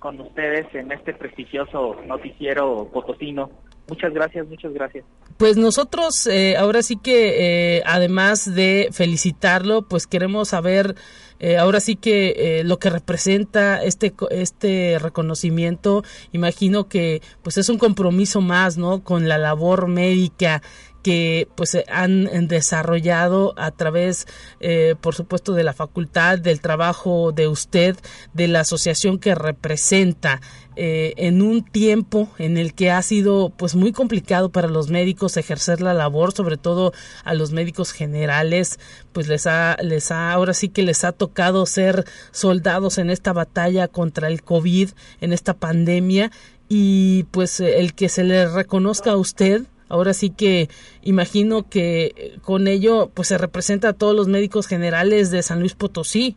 con ustedes en este prestigioso noticiero potosino. Muchas gracias, muchas gracias. Pues nosotros eh, ahora sí que eh, además de felicitarlo, pues queremos saber eh, ahora sí que lo que representa este este reconocimiento. Imagino que pues es un compromiso más, ¿no? Con la labor médica que pues han desarrollado a través eh, por supuesto de la facultad del trabajo de usted de la asociación que representa eh, en un tiempo en el que ha sido pues muy complicado para los médicos ejercer la labor sobre todo a los médicos generales pues les ha les ha ahora sí que les ha tocado ser soldados en esta batalla contra el covid en esta pandemia y pues el que se le reconozca a usted Ahora sí que imagino que eh, con ello pues se representa a todos los médicos generales de San Luis Potosí.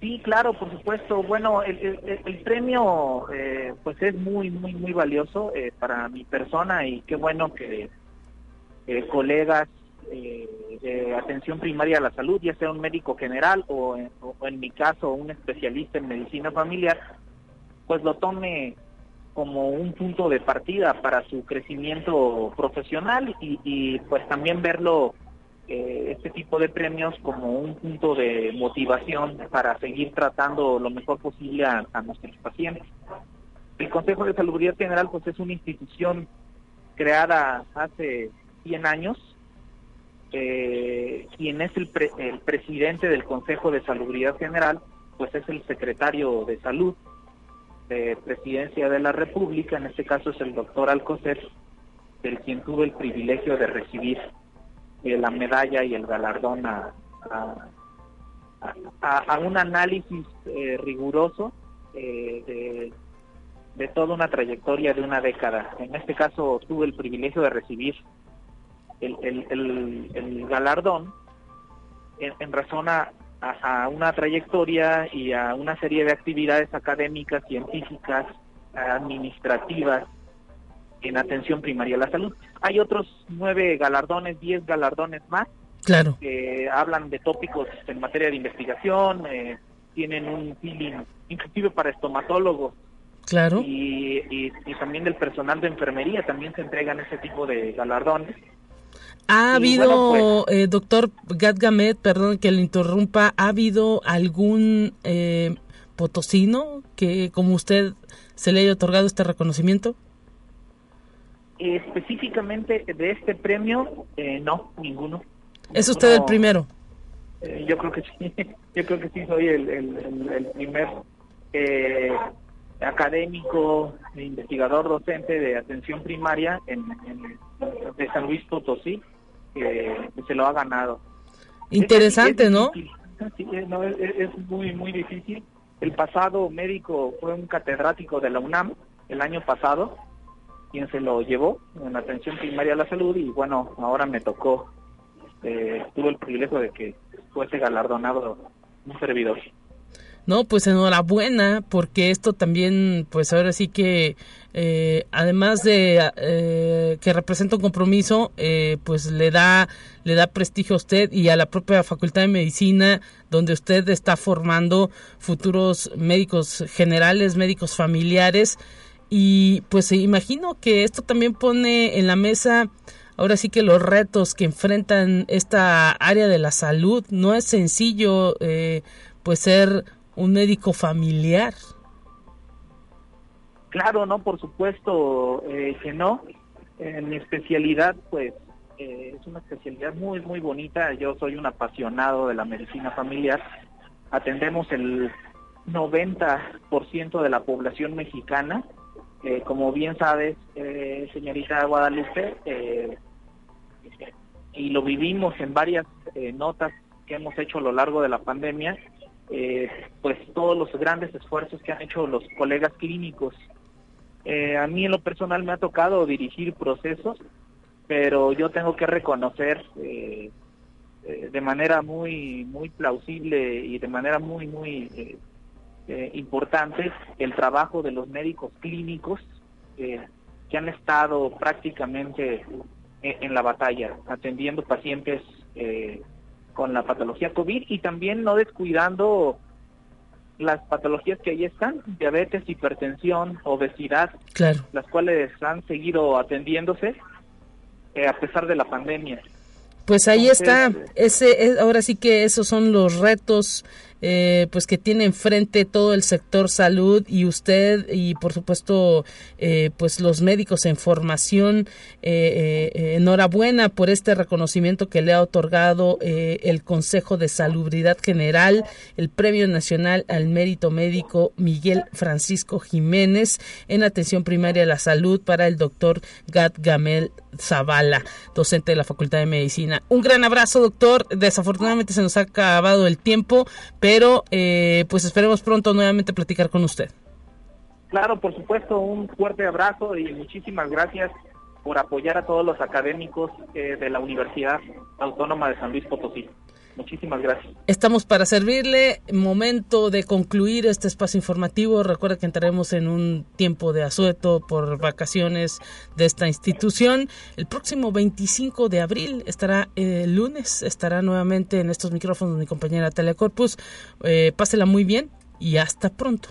Sí, claro, por supuesto. Bueno, el, premio eh, pues es muy, muy, muy valioso eh, para mi persona y qué bueno que colegas de atención primaria a la salud, ya sea un médico general o en mi caso un especialista en medicina familiar, pues lo tome como un punto de partida para su crecimiento profesional y, pues también verlo eh, este tipo de premios como un punto de motivación para seguir tratando lo mejor posible a, nuestros pacientes. El Consejo de Salubridad General pues es una institución creada hace 100 años. Eh, quien es el, el presidente del Consejo de Salubridad General pues es el secretario de Salud de Presidencia de la República, en este caso es el doctor Alcocer, del quien tuve el privilegio de recibir eh, la medalla y el galardón a, un análisis eh, riguroso eh, de, toda una trayectoria de una década. En este caso tuve el privilegio de recibir el, el, el, galardón en, en razón a, a, una trayectoria y a una serie de actividades académicas, científicas, administrativas en atención primaria a la salud. Hay otros nueve galardones, diez galardones más, claro. que hablan de tópicos en materia de investigación, eh, tienen un feeling inclusive para estomatólogos. Claro. Y, y, también del personal de enfermería también se entregan ese tipo de galardones. ¿Ha habido, pues, eh, doctor Gatgamet, perdón que le interrumpa, ¿ha habido algún eh, potosino que, como usted, se le haya otorgado este reconocimiento? Específicamente de este premio, eh, no, ninguno. ¿Es usted el primero? Eh, yo creo que sí, yo creo que sí soy el, el, primer académico, investigador docente de atención primaria en, de San Luis Potosí que, se lo ha ganado. Interesante, ¿no? es, muy, muy difícil. El pasado médico fue un catedrático de la UNAM el año pasado, quien se lo llevó en atención primaria a la salud y bueno, ahora me tocó, eh, tuve el privilegio de que fuese galardonado un servidor. No, pues enhorabuena, porque esto también, pues ahora sí que, eh, además de eh, que representa un compromiso, eh, pues le da, le da prestigio a usted y a la propia Facultad de Medicina, donde usted está formando futuros médicos generales, médicos familiares, y pues imagino que esto también pone en la mesa ahora sí que los retos que enfrentan esta área de la salud. No es sencillo pues ser un médico familiar. Claro, no, por supuesto eh, que no. En mi especialidad, pues, eh, es una especialidad muy, muy bonita. Yo soy un apasionado de la medicina familiar. Atendemos el 90% de la población mexicana. Eh, como bien sabes, eh, señorita Guadalupe, eh, y lo vivimos en varias notas que hemos hecho a lo largo de la pandemia, pues todos los grandes esfuerzos que han hecho los colegas clínicos. a mí en lo personal me ha tocado dirigir procesos, pero yo tengo que reconocer de manera muy muy plausible y de manera muy muy eh, importante el trabajo de los médicos clínicos eh, que han estado prácticamente en, la batalla, atendiendo pacientes eh, con la patología COVID y también no descuidando las patologías que ahí están, diabetes, hipertensión, obesidad, las cuales han seguido atendiéndose a pesar de la pandemia. Pues ahí está, ese, ahora sí que esos son los retos eh, pues que tiene enfrente todo el sector salud y usted y por supuesto eh, pues los médicos en formación eh, enhorabuena por este reconocimiento que le ha otorgado el Consejo de Salubridad General el Premio Nacional al Mérito Médico Miguel Francisco Jiménez en atención primaria a la salud para el doctor Gad Gamel Zavala, docente de la Facultad de Medicina. Un gran abrazo, doctor. Desafortunadamente se nos ha acabado el tiempo, pero eh, pues esperemos pronto nuevamente platicar con usted. Claro, por supuesto, un fuerte abrazo y muchísimas gracias por apoyar a todos los académicos eh, de la Universidad Autónoma de San Luis Potosí. Muchísimas gracias. Estamos para servirle. Momento de concluir este espacio informativo. Recuerda que entraremos en un tiempo de asueto por vacaciones de esta institución. El próximo 25 de abril estará eh, el lunes, estará nuevamente en estos micrófonos mi compañera Telecorpus. Eh, pásela muy bien y hasta pronto.